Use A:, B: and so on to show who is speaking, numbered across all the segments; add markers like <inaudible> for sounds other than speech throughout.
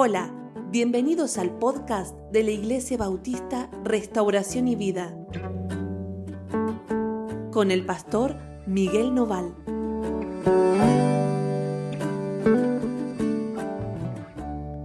A: Hola, bienvenidos al podcast de la Iglesia Bautista Restauración y Vida con el pastor Miguel Noval.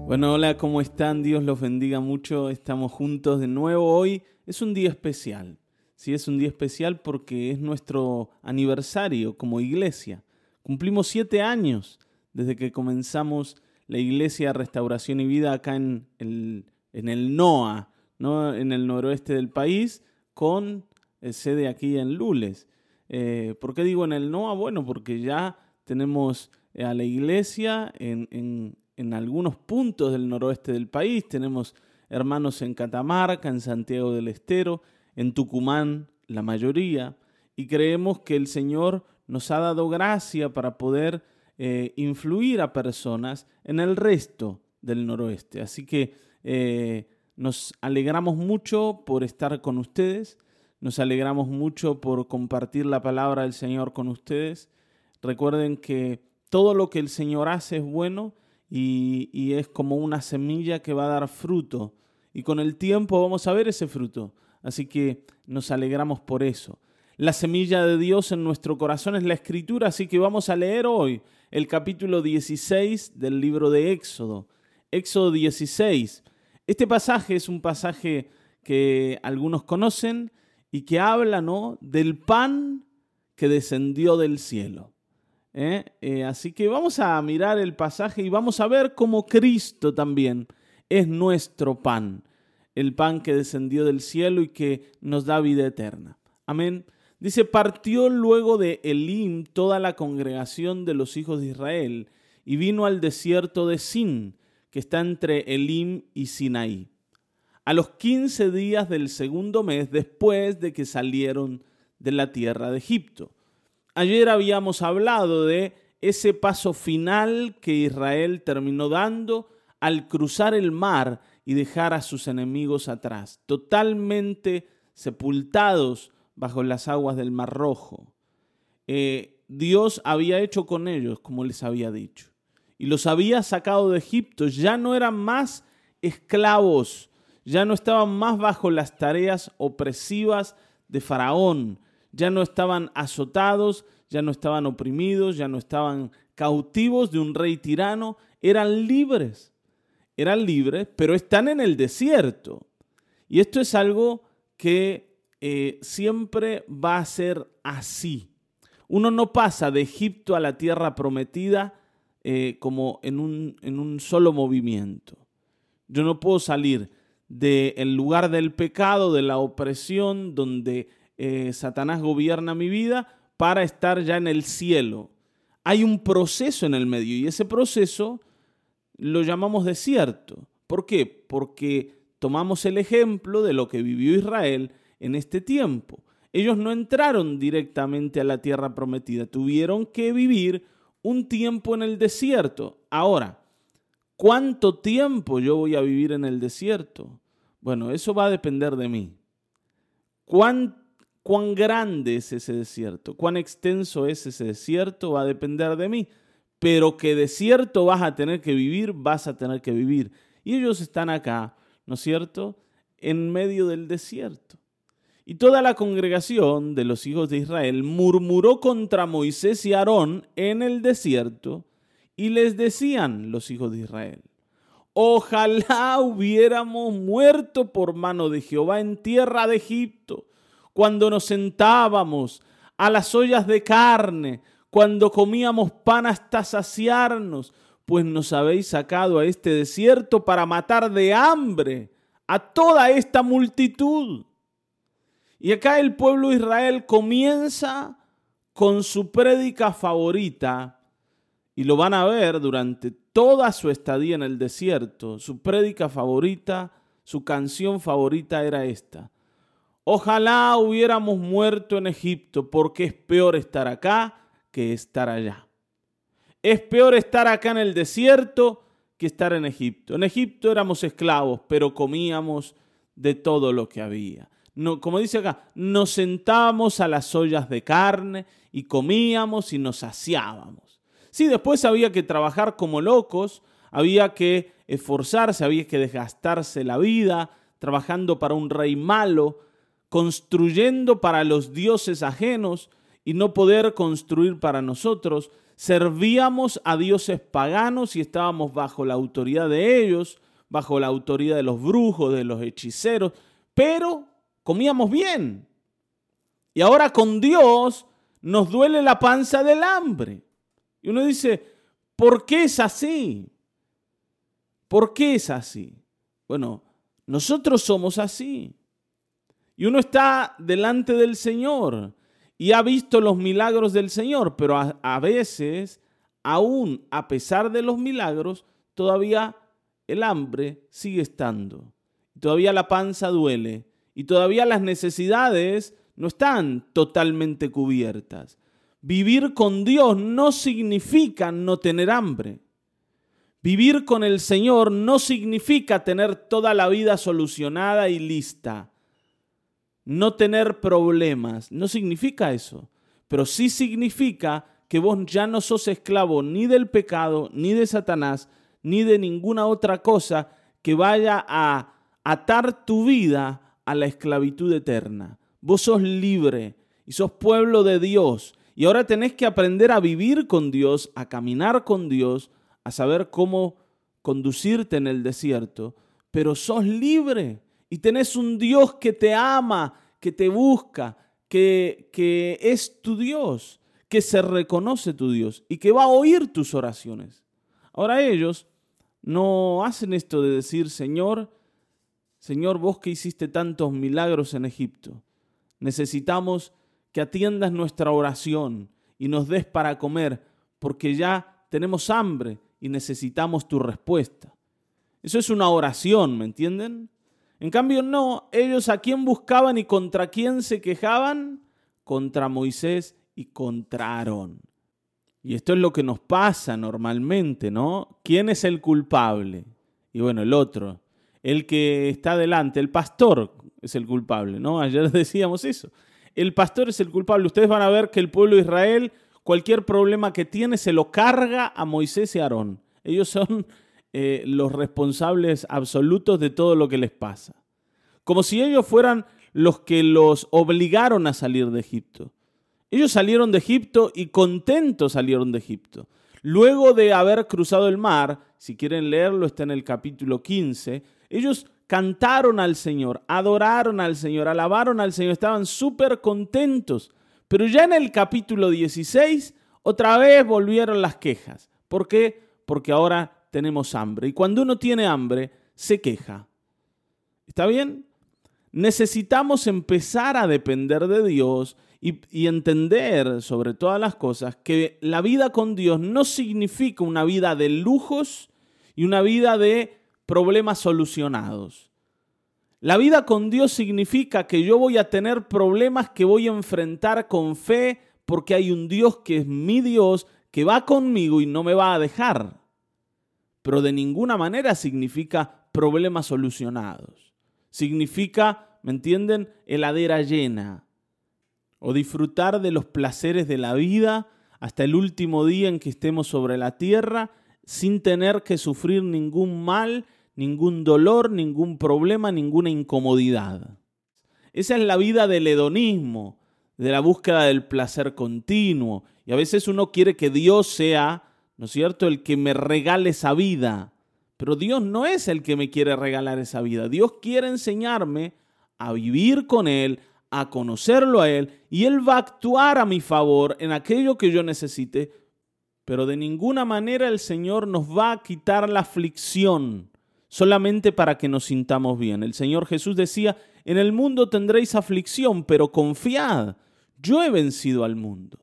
B: Bueno, hola, ¿cómo están? Dios los bendiga mucho. Estamos juntos de nuevo hoy. Es un día especial. Sí, es un día especial porque es nuestro aniversario como iglesia. Cumplimos siete años desde que comenzamos la Iglesia Restauración y Vida acá en el, en el NOA, ¿no? en el noroeste del país, con eh, sede aquí en Lules. Eh, ¿Por qué digo en el NOA? Bueno, porque ya tenemos eh, a la iglesia en, en, en algunos puntos del noroeste del país, tenemos hermanos en Catamarca, en Santiago del Estero, en Tucumán, la mayoría, y creemos que el Señor nos ha dado gracia para poder eh, influir a personas en el resto del noroeste. Así que eh, nos alegramos mucho por estar con ustedes, nos alegramos mucho por compartir la palabra del Señor con ustedes. Recuerden que todo lo que el Señor hace es bueno y, y es como una semilla que va a dar fruto. Y con el tiempo vamos a ver ese fruto. Así que nos alegramos por eso. La semilla de Dios en nuestro corazón es la escritura, así que vamos a leer hoy el capítulo 16 del libro de Éxodo. Éxodo 16. Este pasaje es un pasaje que algunos conocen y que habla del pan que descendió del cielo. ¿eh? Eh, así que vamos a mirar el pasaje y vamos a ver cómo Cristo también es nuestro pan, el pan que descendió del cielo y que nos da vida eterna. Amén. Dice, partió luego de Elim toda la congregación de los hijos de Israel y vino al desierto de Sin, que está entre Elim y Sinaí, a los quince días del segundo mes después de que salieron de la tierra de Egipto. Ayer habíamos hablado de ese paso final que Israel terminó dando al cruzar el mar y dejar a sus enemigos atrás, totalmente sepultados bajo las aguas del Mar Rojo. Eh, Dios había hecho con ellos como les había dicho. Y los había sacado de Egipto. Ya no eran más esclavos, ya no estaban más bajo las tareas opresivas de Faraón, ya no estaban azotados, ya no estaban oprimidos, ya no estaban cautivos de un rey tirano, eran libres. Eran libres, pero están en el desierto. Y esto es algo que eh, siempre va a ser así. Uno no pasa de Egipto a la tierra prometida eh, como en un, en un, solo movimiento. Yo no puedo salir del lugar del pecado, de la opresión, donde eh, Satanás gobierna mi vida, para estar ya en el cielo. Hay un proceso en el medio y ese proceso lo llamamos desierto. ¿Por qué? Porque tomamos el ejemplo de lo que vivió Israel en este tiempo. Ellos no entraron directamente a la tierra prometida, tuvieron que vivir un tiempo en el desierto. Ahora, ¿cuánto tiempo yo voy a vivir en el desierto? Bueno, eso va a depender de mí. ¿Cuán, grande es ese desierto? ¿Cuán extenso es ese desierto? Va a depender de mí. Pero que desierto vas a tener que vivir, vas a tener que vivir. Y ellos están acá, ¿no es cierto? En medio del desierto. Y toda la congregación de los hijos de Israel murmuró contra Moisés y Aarón en el desierto, y les decían los hijos de Israel, ojalá hubiéramos muerto por mano de Jehová en tierra de Egipto, cuando nos sentábamos a las ollas de carne, cuando comíamos pan hasta saciarnos, pues nos habéis sacado a este desierto para matar de hambre a toda esta multitud. Y acá el pueblo de Israel comienza con su prédica favorita, y lo van a ver durante toda su estadía en el desierto. Su prédica favorita, su canción favorita era esta. Ojalá hubiéramos muerto en Egipto, porque es peor estar acá que estar allá. Es peor estar acá en el desierto que estar en Egipto. En Egipto éramos esclavos, pero comíamos de todo lo que había como dice acá, nos sentábamos a las ollas de carne y comíamos y nos saciábamos. Sí, después había que trabajar como locos, había que esforzarse, había que desgastarse la vida, trabajando para un rey malo, construyendo para los dioses ajenos y no poder construir para nosotros. Servíamos a dioses paganos y estábamos bajo la autoridad de ellos, bajo la autoridad de los brujos, de los hechiceros, pero comíamos bien. Y ahora con Dios nos duele la panza del hambre. Y uno dice, ¿por qué es así? ¿Por qué es así? Bueno, nosotros somos así. Y uno está delante del Señor y ha visto los milagros del Señor, pero a, veces, aún a pesar de los milagros, todavía el hambre sigue estando. Todavía la panza duele y todavía las necesidades no están totalmente cubiertas. Vivir con Dios no significa no tener hambre. Vivir con el Señor no significa tener toda la vida solucionada y lista. No tener problemas, no significa eso. Pero sí significa que vos ya no sos esclavo ni del pecado, ni de Satanás, ni de ninguna otra cosa que vaya a atar tu vida a la esclavitud eterna. Vos sos libre y sos pueblo de Dios. Y ahora tenés que aprender a vivir con Dios, a caminar con Dios, a saber cómo conducirte en el desierto. Pero sos libre y tenés un Dios que te ama, que te busca, que, que es tu Dios, que se reconoce tu Dios y que va a oír tus oraciones. Ahora ellos no hacen esto de decir, Señor, Señor, vos que hiciste tantos milagros en Egipto, necesitamos que atiendas nuestra oración y nos des para comer, porque ya tenemos hambre y necesitamos tu respuesta. Eso es una oración, ¿me entienden? En cambio, no, ellos a quién buscaban y contra quién se quejaban? Contra Moisés y contra Aarón. Y esto es lo que nos pasa normalmente, ¿no? ¿Quién es el culpable? Y bueno, el otro, el que está delante, el pastor, es el culpable, ¿no? Ayer <laughs> decíamos eso. El pastor es el culpable. Ustedes van a ver que el pueblo de Israel, cualquier problema que tiene, se lo carga a Moisés y Aarón. Ellos son eh, los responsables absolutos de todo lo que les pasa. Como si ellos fueran los que los obligaron a salir de Egipto. Ellos salieron de Egipto y contentos salieron de Egipto. Luego de haber cruzado el mar, si quieren leerlo, está en el capítulo 15, ellos cantaron al Señor, adoraron al Señor, alabaron al Señor, estaban súper contentos. Pero ya en el capítulo 16, otra vez volvieron las quejas. ¿Por qué? Porque ahora tenemos hambre. Y cuando uno tiene hambre, se queja. ¿Está bien? Necesitamos empezar a depender de Dios y, y, entender sobre todas las cosas que la vida con Dios no significa una vida de lujos y una vida de problemas solucionados. La vida con Dios significa que yo voy a tener problemas que voy a enfrentar con fe porque hay un Dios que es mi Dios, que va conmigo y no me va a dejar. Pero de ninguna manera significa problemas solucionados. Significa, ¿me entienden?, heladera llena. O disfrutar de los placeres de la vida hasta el último día en que estemos sobre la tierra sin tener que sufrir ningún mal, ningún dolor, ningún problema, ninguna incomodidad. Esa es la vida del hedonismo, de la búsqueda del placer continuo. Y a veces uno quiere que Dios sea, ¿no es cierto?, el que me regale esa vida. Pero Dios no es el que me quiere regalar esa vida. Dios quiere enseñarme a vivir con Él, a conocerlo a Él, y Él va a actuar a mi favor en aquello que yo necesite pero de ninguna manera el Señor nos va a quitar la aflicción solamente para que nos sintamos bien. El Señor Jesús decía, en el mundo tendréis aflicción, pero confiad, yo he vencido al mundo.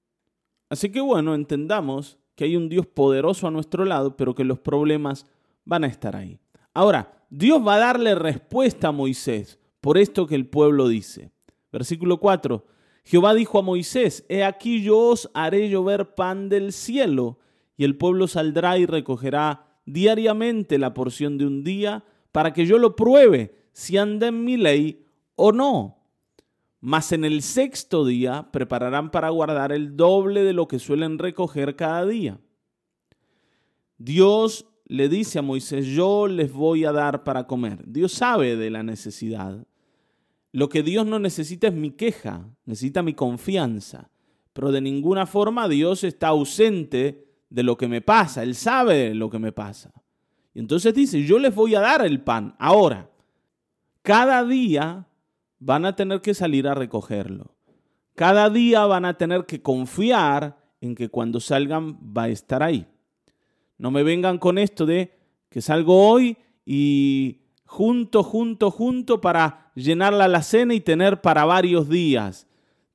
B: Así que bueno, entendamos que hay un Dios poderoso a nuestro lado, pero que los problemas van a estar ahí. Ahora, Dios va a darle respuesta a Moisés por esto que el pueblo dice. Versículo 4. Jehová dijo a Moisés, He aquí yo os haré llover pan del cielo, y el pueblo saldrá y recogerá diariamente la porción de un día, para que yo lo pruebe si anda en mi ley o no. Mas en el sexto día prepararán para guardar el doble de lo que suelen recoger cada día. Dios le dice a Moisés, yo les voy a dar para comer. Dios sabe de la necesidad. Lo que Dios no necesita es mi queja, necesita mi confianza. Pero de ninguna forma Dios está ausente de lo que me pasa. Él sabe lo que me pasa. Y entonces dice, yo les voy a dar el pan. Ahora, cada día van a tener que salir a recogerlo. Cada día van a tener que confiar en que cuando salgan va a estar ahí. No me vengan con esto de que salgo hoy y junto, junto, junto para llenar la alacena y tener para varios días.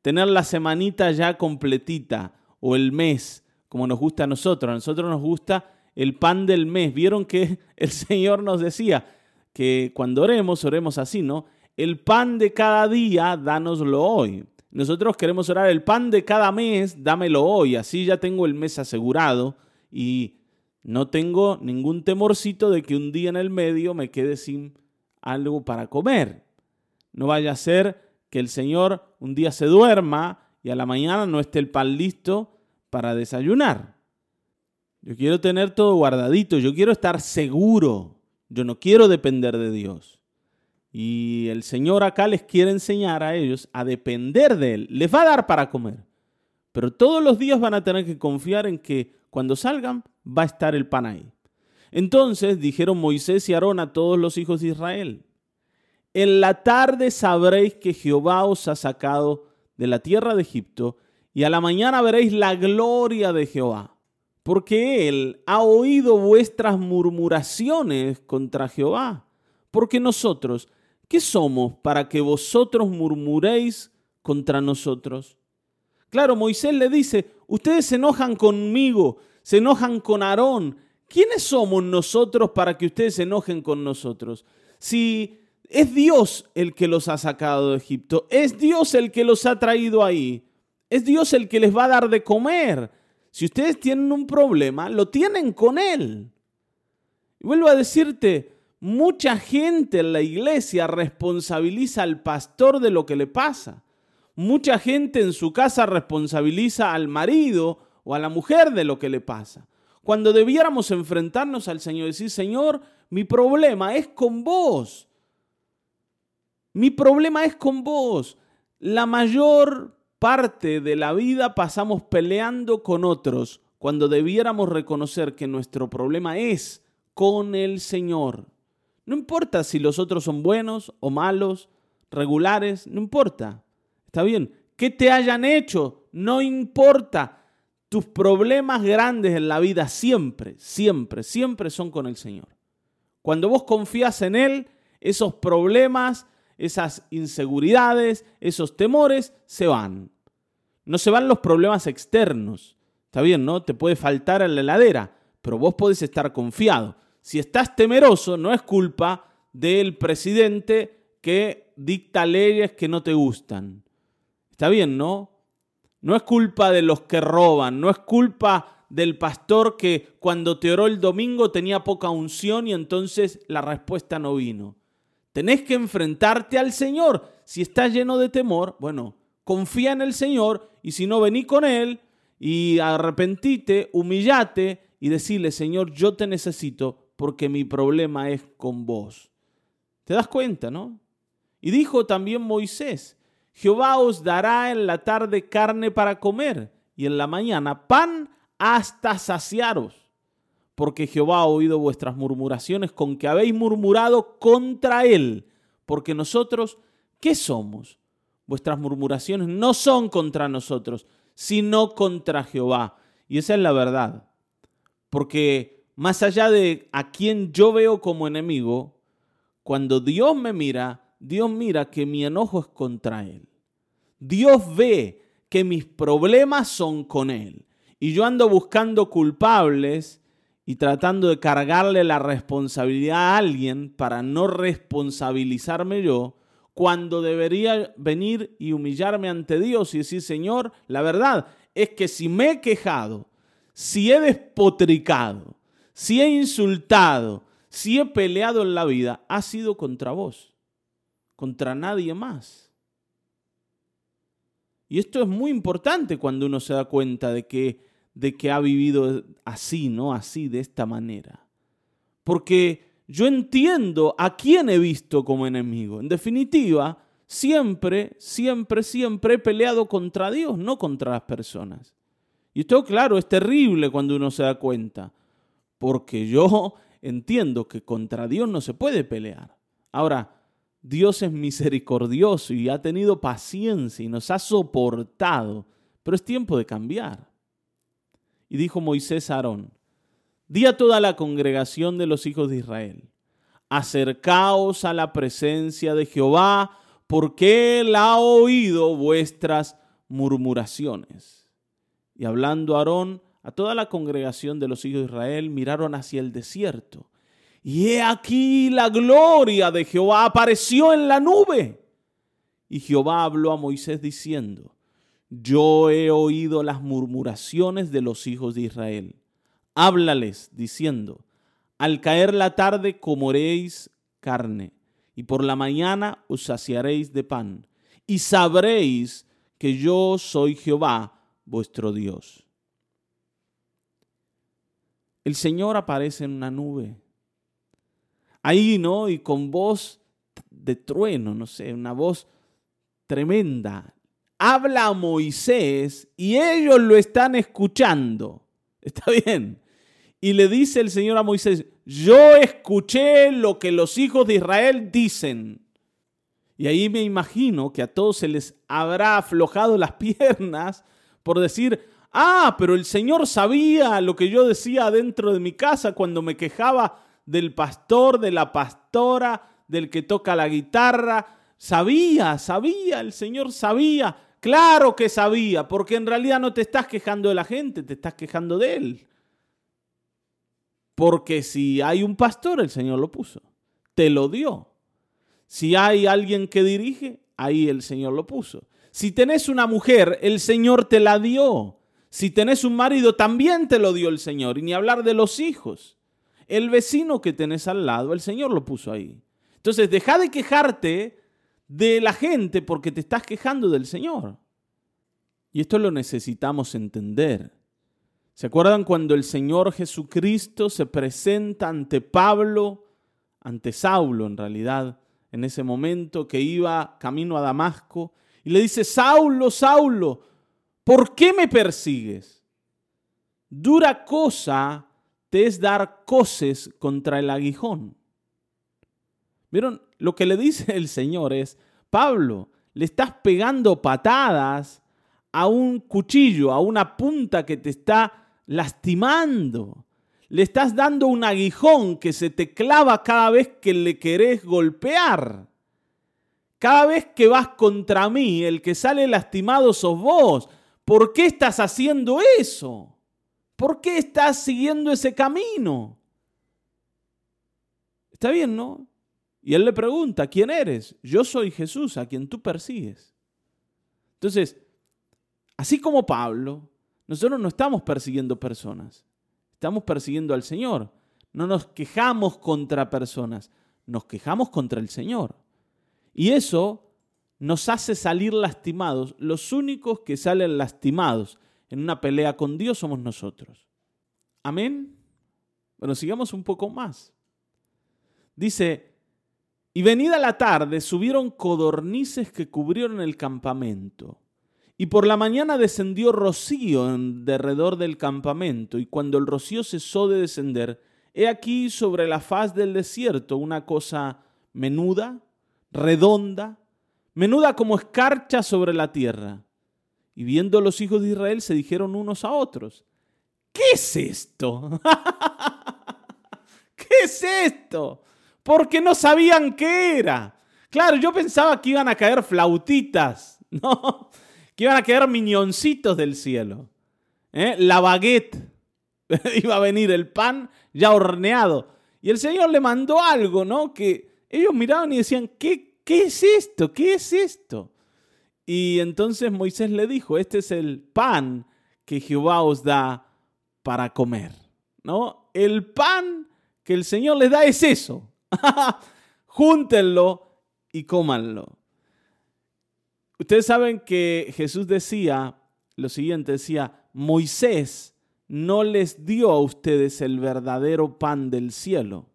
B: Tener la semanita ya completita o el mes, como nos gusta a nosotros. A nosotros nos gusta el pan del mes. Vieron que <laughs> el Señor nos decía que cuando oremos, oremos así, ¿no? El pan de cada día, dánoslo hoy. Nosotros queremos orar el pan de cada mes, dámelo hoy. Así ya tengo el mes asegurado y no tengo ningún temorcito de que un día en el medio me quede sin algo para comer. No vaya a ser que el Señor un día se duerma y a la mañana no esté el pan listo para desayunar. Yo quiero tener todo guardadito, yo quiero estar seguro, yo no quiero depender de Dios. Y el Señor acá les quiere enseñar a ellos a depender de Él. Les va a dar para comer, pero todos los días van a tener que confiar en que cuando salgan va a estar el pan ahí. Entonces dijeron Moisés y Aarón a todos los hijos de Israel, en la tarde sabréis que Jehová os ha sacado de la tierra de Egipto, y a la mañana veréis la gloria de Jehová, porque Él ha oído vuestras murmuraciones contra Jehová. Porque nosotros, ¿qué somos para que vosotros murmuréis contra nosotros? Claro, Moisés le dice, ustedes se enojan conmigo, se enojan con Aarón. ¿Quiénes somos nosotros para que ustedes se enojen con nosotros? Si es Dios el que los ha sacado de Egipto, es Dios el que los ha traído ahí, es Dios el que les va a dar de comer. Si ustedes tienen un problema, lo tienen con Él. Y vuelvo a decirte, mucha gente en la iglesia responsabiliza al pastor de lo que le pasa. Mucha gente en su casa responsabiliza al marido o a la mujer de lo que le pasa. Cuando debiéramos enfrentarnos al Señor y decir, Señor, mi problema es con vos. Mi problema es con vos. La mayor parte de la vida pasamos peleando con otros cuando debiéramos reconocer que nuestro problema es con el Señor. No importa si los otros son buenos o malos, regulares, no importa. Está bien. ¿Qué te hayan hecho? No importa. Tus problemas grandes en la vida siempre, siempre, siempre son con el Señor. Cuando vos confías en Él, esos problemas, esas inseguridades, esos temores se van. No se van los problemas externos. Está bien, ¿no? Te puede faltar en la heladera, pero vos podés estar confiado. Si estás temeroso, no es culpa del presidente que dicta leyes que no te gustan. Está bien, ¿no? No es culpa de los que roban, no es culpa del pastor que cuando te oró el domingo tenía poca unción y entonces la respuesta no vino. Tenés que enfrentarte al Señor. Si estás lleno de temor, bueno, confía en el Señor y si no, vení con Él y arrepentite, humillate y decirle, Señor, yo te necesito porque mi problema es con vos. ¿Te das cuenta, no? Y dijo también Moisés, Jehová os dará en la tarde carne para comer y en la mañana pan hasta saciaros. Porque Jehová ha oído vuestras murmuraciones con que habéis murmurado contra él. Porque nosotros, ¿qué somos? Vuestras murmuraciones no son contra nosotros, sino contra Jehová. Y esa es la verdad. Porque más allá de a quien yo veo como enemigo, cuando Dios me mira, Dios mira que mi enojo es contra Él. Dios ve que mis problemas son con Él. Y yo ando buscando culpables y tratando de cargarle la responsabilidad a alguien para no responsabilizarme yo, cuando debería venir y humillarme ante Dios y decir, Señor, la verdad es que si me he quejado, si he despotricado, si he insultado, si he peleado en la vida, ha sido contra vos contra nadie más. Y esto es muy importante cuando uno se da cuenta de que, de que ha vivido así, ¿no? Así, de esta manera. porque yo entiendo a quién he visto como enemigo. En definitiva, siempre, siempre, siempre he peleado contra Dios, no contra las personas. Y esto, claro, es terrible cuando uno se da cuenta, porque yo entiendo que contra Dios no se puede pelear. Ahora, Dios es misericordioso y ha tenido paciencia y nos ha soportado, pero es tiempo de cambiar. Y dijo Moisés a Aarón, di a toda la congregación de los hijos de Israel, acercaos a la presencia de Jehová, porque él ha oído vuestras murmuraciones. Y hablando Aarón a toda la congregación de los hijos de Israel, miraron hacia el desierto. Y he aquí la gloria de Jehová apareció en la nube. Y Jehová habló a Moisés diciendo, yo he oído las murmuraciones de los hijos de Israel. Háblales diciendo, al caer la tarde comeréis carne y por la mañana os saciaréis de pan, y sabréis que yo soy Jehová vuestro Dios. El Señor aparece en una nube. Ahí, ¿no? Y con voz de trueno, no sé, una voz tremenda. Habla a Moisés y ellos lo están escuchando. ¿Está bien? Y le dice el Señor a Moisés, yo escuché lo que los hijos de Israel dicen. Y ahí me imagino que a todos se les habrá aflojado las <laughs> piernas por decir, ah, pero el Señor sabía lo que yo decía dentro de mi casa cuando me quejaba del pastor, de la pastora, del que toca la guitarra. Sabía, sabía, el Señor sabía. Claro que sabía, porque en realidad no te estás quejando de la gente, te estás quejando de Él. Porque si hay un pastor, el Señor lo puso, te lo dio. Si hay alguien que dirige, ahí el Señor lo puso. Si tenés una mujer, el Señor te la dio. Si tenés un marido, también te lo dio el Señor. Y ni hablar de los hijos. El vecino que tenés al lado, el Señor lo puso ahí. Entonces, deja de quejarte de la gente porque te estás quejando del Señor. Y esto lo necesitamos entender. ¿Se acuerdan cuando el Señor Jesucristo se presenta ante Pablo, ante Saulo en realidad, en ese momento que iba camino a Damasco, y le dice, Saulo, Saulo, ¿por qué me persigues? Dura cosa te es dar coces contra el aguijón. ¿Vieron? Lo que le dice el Señor es, Pablo, le estás pegando patadas a un cuchillo, a una punta que te está lastimando. Le estás dando un aguijón que se te clava cada vez que le querés golpear. Cada vez que vas contra mí, el que sale lastimado sos vos. ¿Por qué estás haciendo eso? ¿Por qué estás siguiendo ese camino? Está bien, ¿no? Y él le pregunta, ¿quién eres? Yo soy Jesús, a quien tú persigues. Entonces, así como Pablo, nosotros no estamos persiguiendo personas, estamos persiguiendo al Señor. No nos quejamos contra personas, nos quejamos contra el Señor. Y eso nos hace salir lastimados. Los únicos que salen lastimados en una pelea con Dios somos nosotros. Amén. Bueno, sigamos un poco más. Dice, y venida la tarde subieron codornices que cubrieron el campamento y por la mañana descendió rocío en derredor del campamento, y cuando el rocío cesó de descender, he aquí sobre la faz del desierto una cosa menuda, redonda, menuda como escarcha sobre la tierra. Y viendo los hijos de Israel se dijeron unos a otros, ¿qué es esto? <laughs> ¿Qué es esto? Porque no sabían qué era. Claro, yo pensaba que iban a caer flautitas, <laughs> ¿no? Que iban a quedar miñoncitos del cielo. ¿eh? La baguette. <laughs> Iba a venir el pan ya horneado. Y el Señor le mandó algo, ¿no? Que ellos miraban y decían, ¿qué, qué es esto? ¿Qué es esto? Y entonces Moisés le dijo, este es el pan que Jehová os da para comer, ¿no? El pan que el Señor les da es eso. <laughs> Júntenlo y cómanlo. Ustedes saben que Jesús decía lo siguiente, decía, Moisés no les dio a ustedes el verdadero pan del cielo.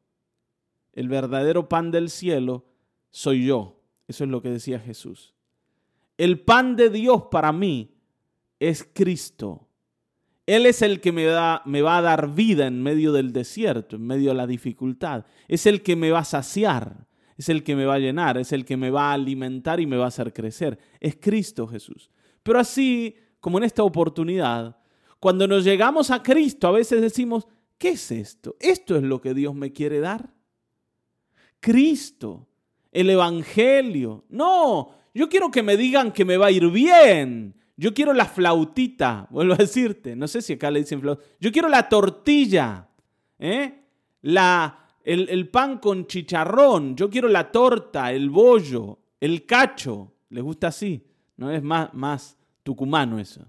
B: el verdadero pan del cielo, soy yo. Eso es lo que decía Jesús. El pan de Dios para mí es Cristo. Él es el que me, da, me va a dar vida en medio del desierto, en medio de la dificultad. Es el que me va a saciar, es el que me va a llenar, es el que me va a alimentar y me va a hacer crecer. Es Cristo Jesús. Pero así como en esta oportunidad, cuando nos llegamos a Cristo, a veces decimos, ¿qué es esto? ¿Esto es lo que Dios me quiere dar? Cristo, el Evangelio. No, yo quiero que me digan que me va a ir bien. Yo quiero la flautita, <laughs> vuelvo a decirte. No sé si acá le dicen flauta. Yo quiero la tortilla, ¿eh? la, el, el pan con chicharrón. Yo quiero la torta, el bollo, el cacho. ¿Les gusta así? No es más, más tucumano eso.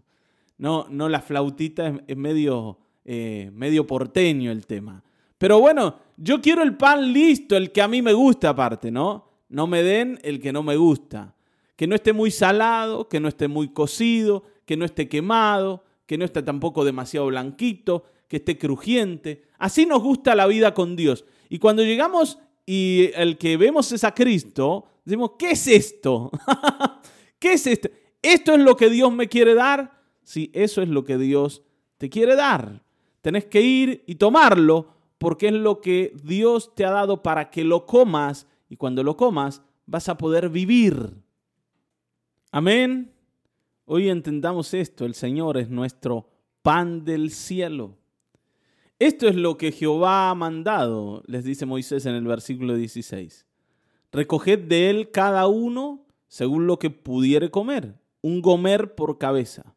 B: No, no la flautita es, medio, eh, medio porteño el tema. Pero bueno, yo quiero el pan listo, el que a mí me gusta aparte, ¿no? No me den el que no me gusta que no esté muy salado, que no esté muy cocido, que no esté quemado, que no esté tampoco demasiado blanquito, que esté crujiente. Así nos gusta la vida con Dios. Y cuando llegamos y el que vemos es a Cristo, decimos, ¿qué es esto? <laughs> ¿Qué es esto? ¿Esto es lo que Dios me quiere dar? Sí, eso es lo que Dios te quiere dar. Tenés que ir y tomarlo porque es lo que Dios te ha dado para que lo comas y cuando lo comas vas a poder vivir. Amén. Hoy entendamos esto, el Señor es nuestro pan del cielo. Esto es lo que Jehová ha mandado, les dice Moisés en el versículo 16. Recoged de él cada uno según lo que pudiere comer, un gomer por cabeza.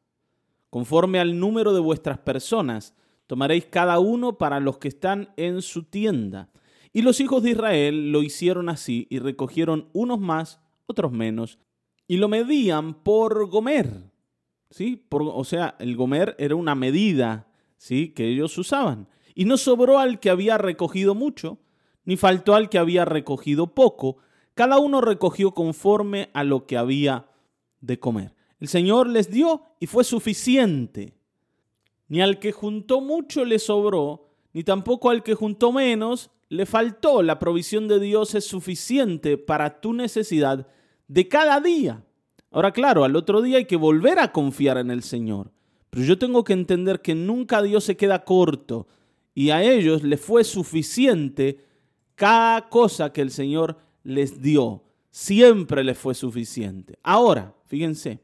B: Conforme al número de vuestras personas, tomaréis cada uno para los que están en su tienda. Y los hijos de Israel lo hicieron así y recogieron unos más, otros menos, y lo medían por gomer. ¿sí? O sea, el gomer era una medida ¿sí? que ellos usaban. Y no sobró al que había recogido mucho, ni faltó al que había recogido poco. Cada uno recogió conforme a lo que había de comer. El Señor les dio y fue suficiente. Ni al que juntó mucho le sobró, ni tampoco al que juntó menos le faltó. La provisión de Dios es suficiente para tu necesidad de cada día. Ahora, claro, al otro día hay que volver a confiar en el Señor. Pero yo tengo que entender que nunca Dios se queda corto y a ellos les fue suficiente cada cosa que el Señor les dio. Siempre les fue suficiente. Ahora, fíjense,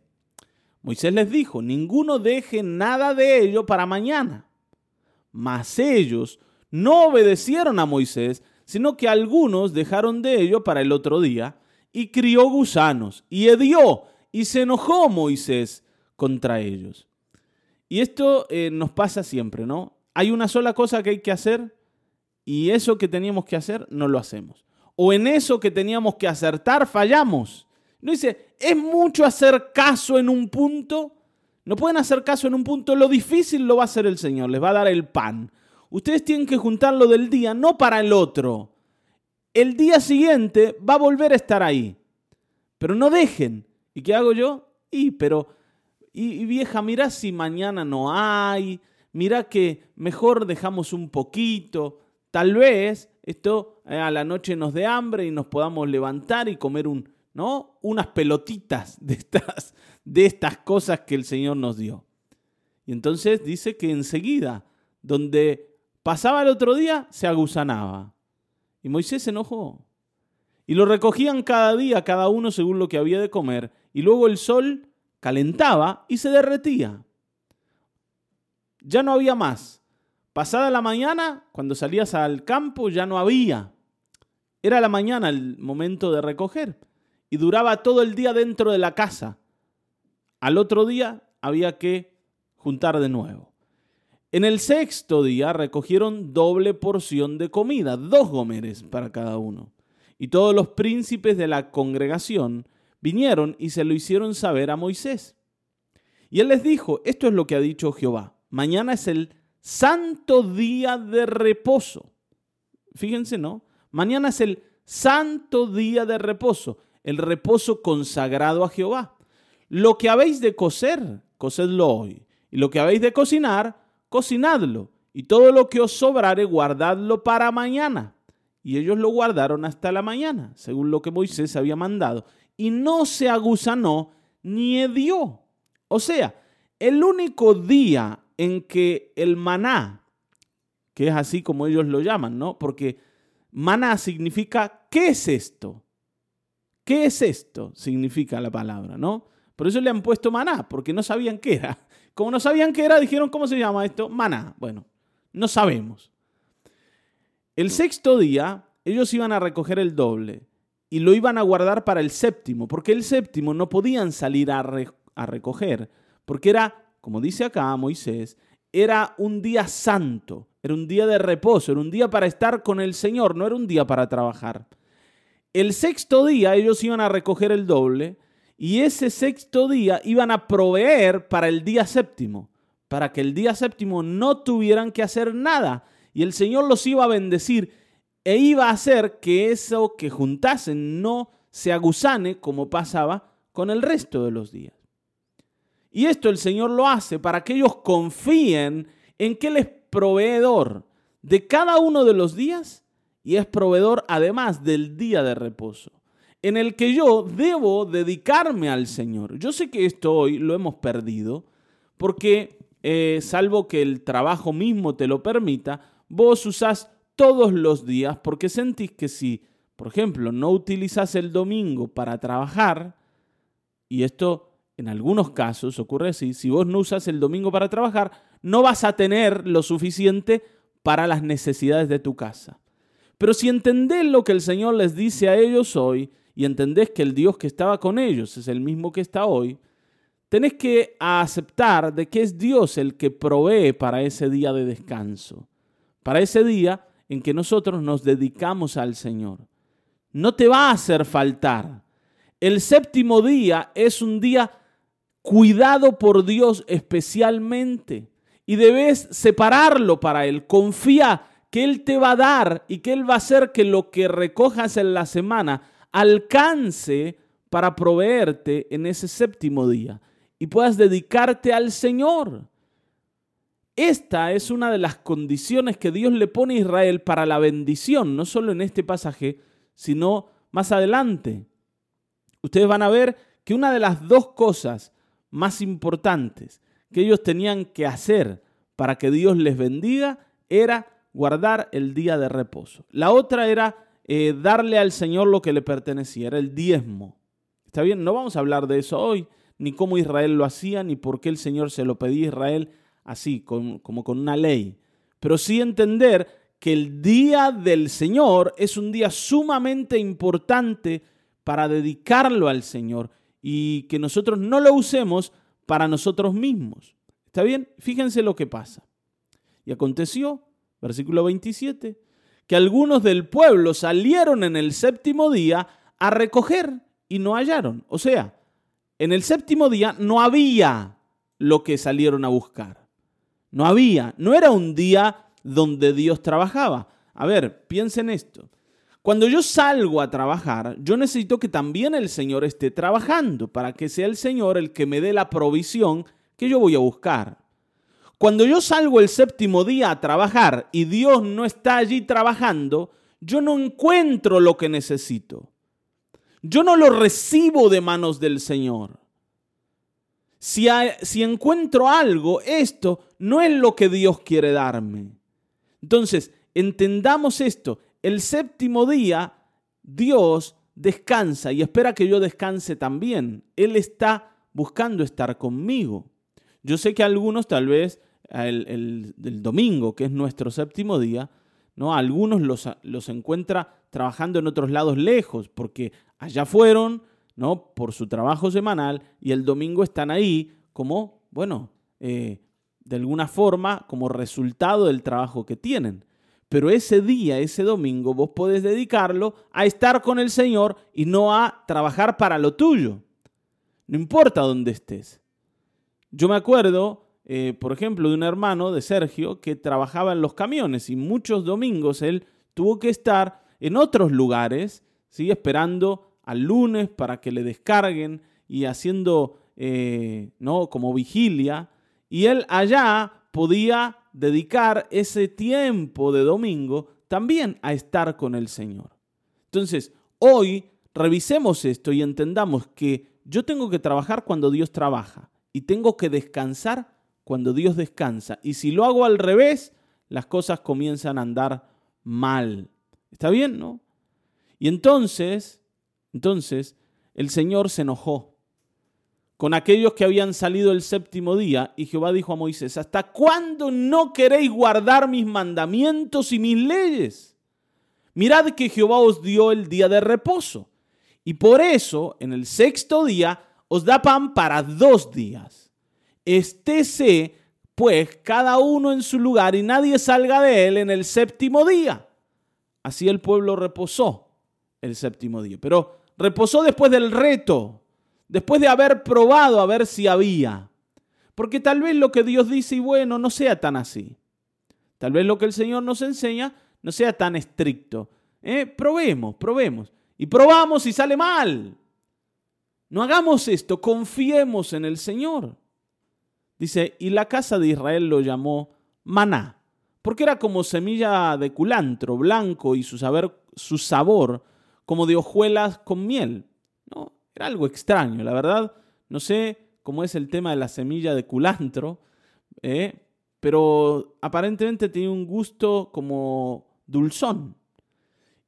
B: Moisés les dijo, ninguno deje nada de ello para mañana. Mas ellos no obedecieron a Moisés, sino que algunos dejaron de ello para el otro día y crió gusanos y hedió y se enojó Moisés contra ellos. Y esto eh, nos pasa siempre, ¿no? Hay una sola cosa que hay que hacer y eso que teníamos que hacer no lo hacemos. O en eso que teníamos que acertar fallamos. No dice, es mucho hacer caso en un punto. No pueden hacer caso en un punto. Lo difícil lo va a hacer el Señor. Les va a dar el pan. Ustedes tienen que juntarlo del día, no para el otro el día siguiente va a volver a estar ahí. Pero no dejen. ¿Y qué hago yo? Y, pero, y, vieja, mira si mañana no hay, mira que mejor dejamos un poquito. Tal vez esto eh, a la noche nos dé hambre y nos podamos levantar y comer un, ¿no? unas pelotitas de estas, de estas cosas que el Señor nos dio. Y entonces dice que enseguida, donde pasaba el otro día, se agusanaba. Y Moisés se enojó. Y lo recogían cada día, cada uno según lo que había de comer, y luego el sol calentaba y se derretía. Ya no había más. Pasada la mañana, cuando salías al campo, ya no había. Era la mañana el momento de recoger y duraba todo el día dentro de la casa. Al otro día había que juntar de nuevo. En el sexto día recogieron doble porción de comida, dos gomeres para cada uno. Y todos los príncipes de la congregación vinieron y se lo hicieron saber a Moisés. Y él les dijo, esto es lo que ha dicho Jehová, mañana es el santo día de reposo. Fíjense, ¿no? Mañana es el santo día de reposo, el reposo consagrado a Jehová. Lo que habéis de coser, cocedlo hoy. Y lo que habéis de cocinar, cocinadlo, y todo lo que os sobrare, guardadlo para mañana. y ellos lo guardaron hasta la mañana, según lo que Moisés había mandado, y no se aguzanó ni hedió. O sea, el único día en que el maná, que es así como ellos lo llaman, ¿no? Porque maná significa, ¿qué es esto? ¿Qué es esto? Significa la palabra, ¿no? Por eso le han puesto maná, porque no sabían qué era. Como no sabían qué era, dijeron, ¿cómo se llama esto? Maná. Bueno, no sabemos. El sexto día, ellos iban a recoger el doble y lo iban a guardar para el séptimo, porque el séptimo no podían salir a, recoger, porque era, como dice acá Moisés, era un día santo, era un día de reposo, era un día para estar con el Señor, no era un día para trabajar. El sexto día ellos iban a recoger el doble y ese sexto día iban a proveer para el día séptimo, para que el día séptimo no tuvieran que hacer nada y el Señor los iba a bendecir e iba a hacer que eso que juntasen no se aguzane como pasaba con el resto de los días. Y esto el Señor lo hace para que ellos confíen en que Él es proveedor de cada uno de los días y es proveedor además del día de reposo, en el que yo debo dedicarme al Señor. Yo sé que esto hoy lo hemos perdido porque, eh, salvo que el trabajo mismo te lo permita, vos usás todos los días porque sentís que si, por ejemplo, no utilizas el domingo para trabajar, y esto en algunos casos ocurre así, si vos no usas el domingo para trabajar, no vas a tener lo suficiente para las necesidades de tu casa. Pero si entendés lo que el Señor les dice a ellos hoy y entendés que el Dios que estaba con ellos es el mismo que está hoy, tenés que aceptar de que es Dios el que provee para ese día de descanso, para ese día en que nosotros nos dedicamos al Señor. No te va a hacer faltar. El séptimo día es un día cuidado por Dios especialmente y debes separarlo para Él. Confía que Él te va a dar y que Él va a hacer que lo que recojas en la semana alcance para proveerte en ese séptimo día y puedas dedicarte al Señor. Esta es una de las condiciones que Dios le pone a Israel para la bendición, no solo en este pasaje, sino más adelante. Ustedes van a ver que una de las dos cosas más importantes que ellos tenían que hacer para que Dios les bendiga era guardar el día de reposo. La otra era eh, darle al Señor lo que le pertenecía, era el diezmo. ¿Está bien? No vamos a hablar de eso hoy, ni cómo Israel lo hacía, ni por qué el Señor se lo pedía a Israel así, como con una ley. Pero sí entender que el día del Señor es un día sumamente importante para dedicarlo al Señor y que nosotros no lo usemos para nosotros mismos. ¿Está bien? Fíjense lo que pasa. Y aconteció, versículo 27, que algunos del pueblo salieron en el séptimo día a recoger y no hallaron. O sea, en el séptimo día no había lo que salieron a buscar. No había, no era un día donde Dios trabajaba. A ver, piensen esto. Cuando yo salgo a trabajar, yo necesito que también el Señor esté trabajando para que sea el Señor el que me dé la provisión que yo voy a buscar. Cuando yo salgo el séptimo día a trabajar y Dios no está allí trabajando, yo no encuentro lo que necesito. Yo no lo recibo de manos del Señor. Si, encuentro algo, esto no es lo que Dios quiere darme. Entonces, entendamos esto el séptimo día Dios descansa y espera que yo descanse también. Él está buscando estar conmigo. Yo sé que algunos tal vez el, domingo, que es nuestro séptimo día, ¿no? algunos los, los, encuentra trabajando en otros lados lejos, porque allá fueron, ¿no? Por su trabajo semanal y el domingo están ahí como, bueno, eh, de alguna forma, como resultado del trabajo que tienen. Pero ese día, ese domingo, vos podés dedicarlo a estar con el Señor y no a trabajar para lo tuyo. No importa dónde estés. Yo me acuerdo, eh, por ejemplo, de un hermano de Sergio que trabajaba en los camiones y muchos domingos él tuvo que estar en otros lugares, ¿sí? esperando al lunes para que le descarguen y haciendo eh, ¿no? como vigilia. Y él allá podía dedicar ese tiempo de domingo también a estar con el Señor. Entonces, hoy revisemos esto y entendamos que yo tengo que trabajar cuando Dios trabaja y tengo que descansar cuando Dios descansa. Y si lo hago al revés, las cosas comienzan a andar mal. ¿Está bien, no? Y entonces, entonces, el Señor se enojó con aquellos que habían salido el séptimo día y Jehová dijo a Moisés, ¿hasta cuándo no queréis guardar mis mandamientos y mis leyes? Mirad que Jehová os dio el día de reposo y por eso en el sexto día os da pan para dos días. Estése pues cada uno en su lugar y nadie salga de él en el séptimo día. Así el pueblo reposó el séptimo día, pero reposó después del reto, después de haber probado a ver si había. Porque tal vez lo que Dios dice y bueno no sea tan así. Tal vez lo que el Señor nos enseña no sea tan estricto. ¿Eh? Probemos, probemos. Y probamos y sale mal. No hagamos esto, confiemos en el Señor. Dice, y la casa de Israel lo llamó maná, porque era como semilla de culantro, blanco y su, su sabor como de hojuelas con miel. ¿no? Era algo extraño, la verdad. No sé cómo es el tema de la semilla de culantro, ¿eh? pero aparentemente tenía un gusto como dulzón.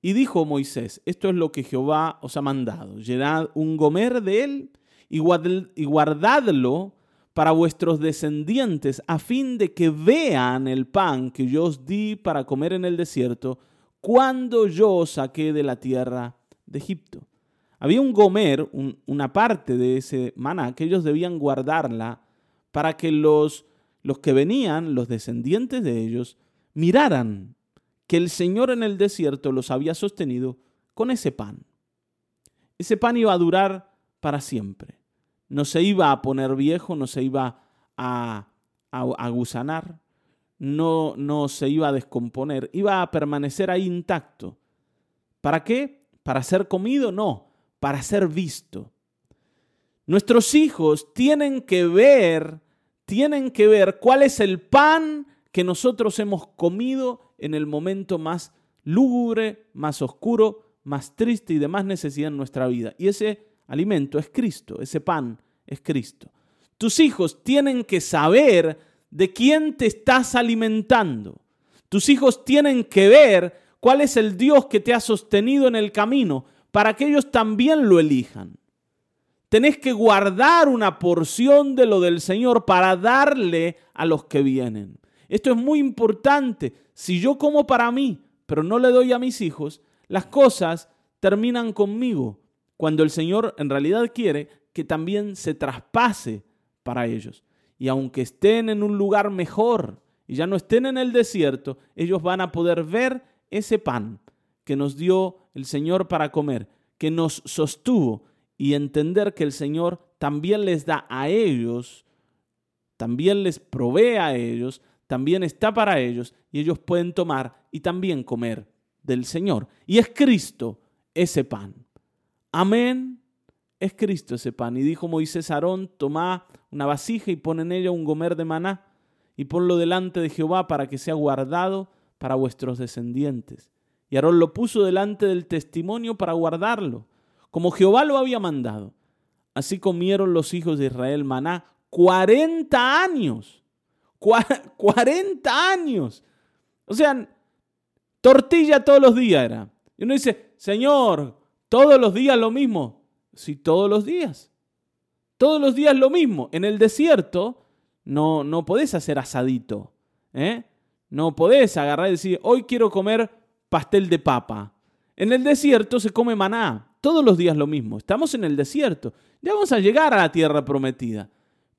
B: Y dijo Moisés, esto es lo que Jehová os ha mandado, llenad un gomer de él y guardadlo para vuestros descendientes, a fin de que vean el pan que yo os di para comer en el desierto, cuando yo os saqué de la tierra de Egipto. Había un gomer, una parte de ese maná, que ellos debían guardarla para que los, los que venían, los descendientes de ellos, miraran que el Señor en el desierto los había sostenido con ese pan. Ese pan iba a durar para siempre no se iba a poner viejo, no se iba a, a, gusanar, no, no se iba a descomponer, iba a permanecer ahí intacto. ¿Para qué? ¿Para ser comido? No, para ser visto. Nuestros hijos tienen que ver, tienen que ver cuál es el pan que nosotros hemos comido en el momento más lúgubre, más oscuro, más triste y de más necesidad en nuestra vida. Y ese alimento es Cristo, ese pan es Cristo. Tus hijos tienen que saber de quién te estás alimentando. Tus hijos tienen que ver cuál es el Dios que te ha sostenido en el camino para que ellos también lo elijan. Tenés que guardar una porción de lo del Señor para darle a los que vienen. Esto es muy importante. Si yo como para mí, pero no le doy a mis hijos, las cosas terminan conmigo cuando el Señor en realidad quiere que también se traspase para ellos. Y aunque estén en un lugar mejor y ya no estén en el desierto, ellos van a poder ver ese pan que nos dio el Señor para comer, que nos sostuvo y entender que el Señor también les da a ellos, también les provee a ellos, también está para ellos y ellos pueden tomar y también comer del Señor. Y es Cristo ese pan. Amén. Es Cristo ese pan. Y dijo Moisés a Aarón, toma una vasija y pon en ella un gomer de maná y ponlo delante de Jehová para que sea guardado para vuestros descendientes. Y Aarón lo puso delante del testimonio para guardarlo, como Jehová lo había mandado. Así comieron los hijos de Israel maná 40 años. 40 años. O sea, tortilla todos los días era. Y uno dice, Señor, todos los días lo mismo. Sí, todos los días. Todos los días lo mismo. En el desierto no, no podés hacer asadito. ¿eh? No podés agarrar y decir, hoy quiero comer pastel de papa. En el desierto se come maná. Todos los días lo mismo. Estamos en el desierto. Ya vamos a llegar a la tierra prometida.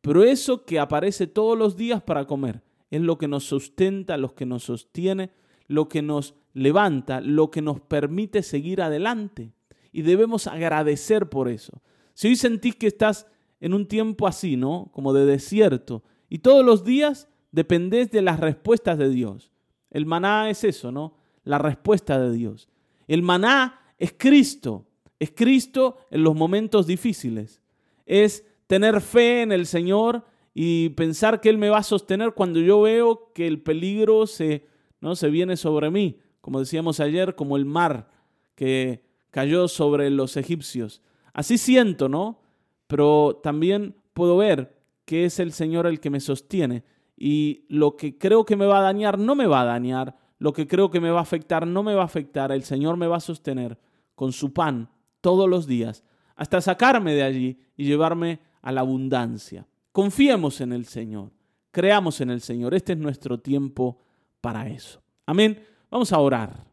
B: Pero eso que aparece todos los días para comer es lo que nos sustenta, lo que nos sostiene, lo que nos levanta, lo que nos permite seguir adelante y debemos agradecer por eso. Si hoy sentís que estás en un tiempo así, ¿no? Como de desierto, y todos los días dependés de las respuestas de Dios. El maná es eso, ¿no? La respuesta de Dios. El maná es Cristo, es Cristo en los momentos difíciles. Es tener fe en el Señor y pensar que Él me va a sostener cuando yo veo que el peligro se, ¿no? se viene sobre mí, como decíamos ayer, como el mar que cayó sobre los egipcios. Así siento, ¿no? Pero también puedo ver que es el Señor el que me sostiene y lo que creo que me va a dañar no me va a dañar, lo que creo que me va a afectar no me va a afectar, el Señor me va a sostener con su pan todos los días hasta sacarme de allí y llevarme a la abundancia. Confiemos en el Señor, creamos en el Señor, este es nuestro tiempo para eso. Amén. Vamos a orar.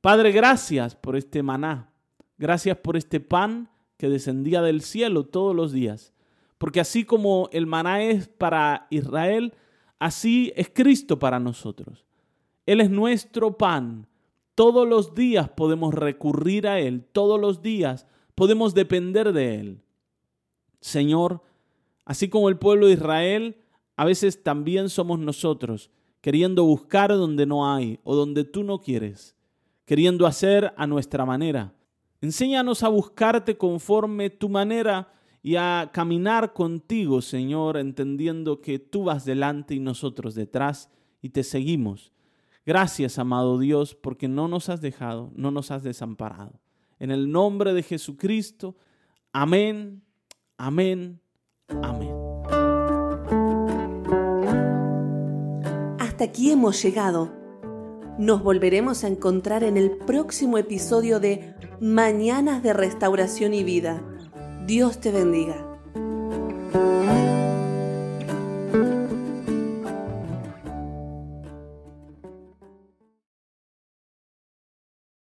B: Padre, gracias por este maná, gracias por este pan que descendía del cielo todos los días. Porque así como el maná es para Israel, así es Cristo para nosotros. Él es nuestro pan. Todos los días podemos recurrir a Él, todos los días podemos depender de Él. Señor, así como el pueblo de Israel, a veces también somos nosotros, queriendo buscar donde no hay o donde tú no quieres, queriendo hacer a nuestra manera. Enséñanos a buscarte conforme tu manera y a caminar contigo, Señor, entendiendo que tú vas delante y nosotros detrás y te seguimos. Gracias, amado Dios, porque no nos has dejado, no nos has desamparado. En el nombre de Jesucristo, amén, amén, amén.
A: Hasta aquí hemos llegado. Nos volveremos a encontrar en el próximo episodio de Mañanas de Restauración y Vida. Dios te bendiga.